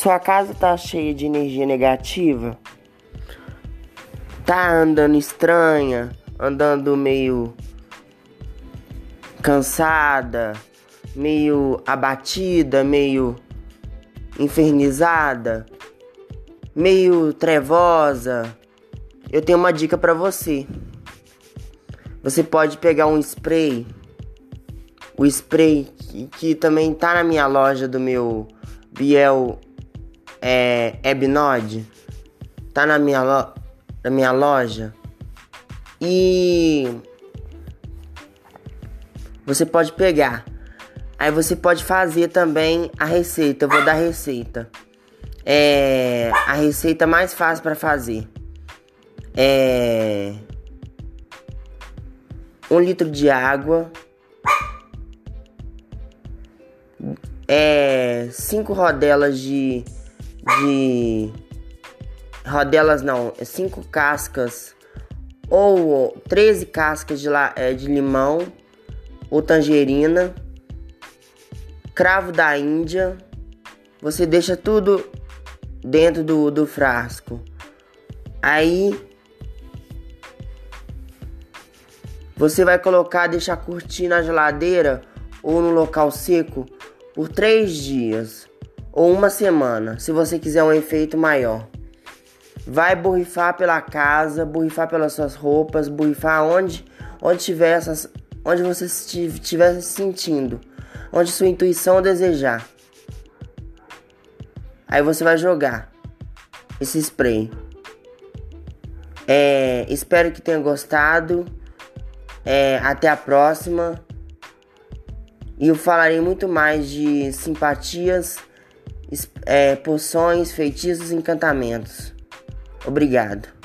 Sua casa tá cheia de energia negativa? Tá andando estranha, andando meio cansada, meio abatida, meio infernizada, meio trevosa? Eu tenho uma dica para você. Você pode pegar um spray, o spray que, que também tá na minha loja do meu Biel é, Ebnod, tá na minha, lo, na minha loja e você pode pegar. Aí você pode fazer também a receita. Eu vou dar a receita. É a receita mais fácil para fazer. É um litro de água, é, cinco rodelas de, de rodelas não, é cinco cascas ou 13 cascas de, é, de limão ou tangerina, cravo da Índia. Você deixa tudo dentro do, do frasco. Aí Você vai colocar, deixar curtir na geladeira ou no local seco por três dias ou uma semana, se você quiser um efeito maior. Vai borrifar pela casa, borrifar pelas suas roupas, borrifar onde, onde tiver essas, onde você estiver se sentindo, onde sua intuição desejar. Aí você vai jogar esse spray. É, espero que tenha gostado. É, até a próxima. E eu falarei muito mais de simpatias, é, poções, feitiços e encantamentos. Obrigado.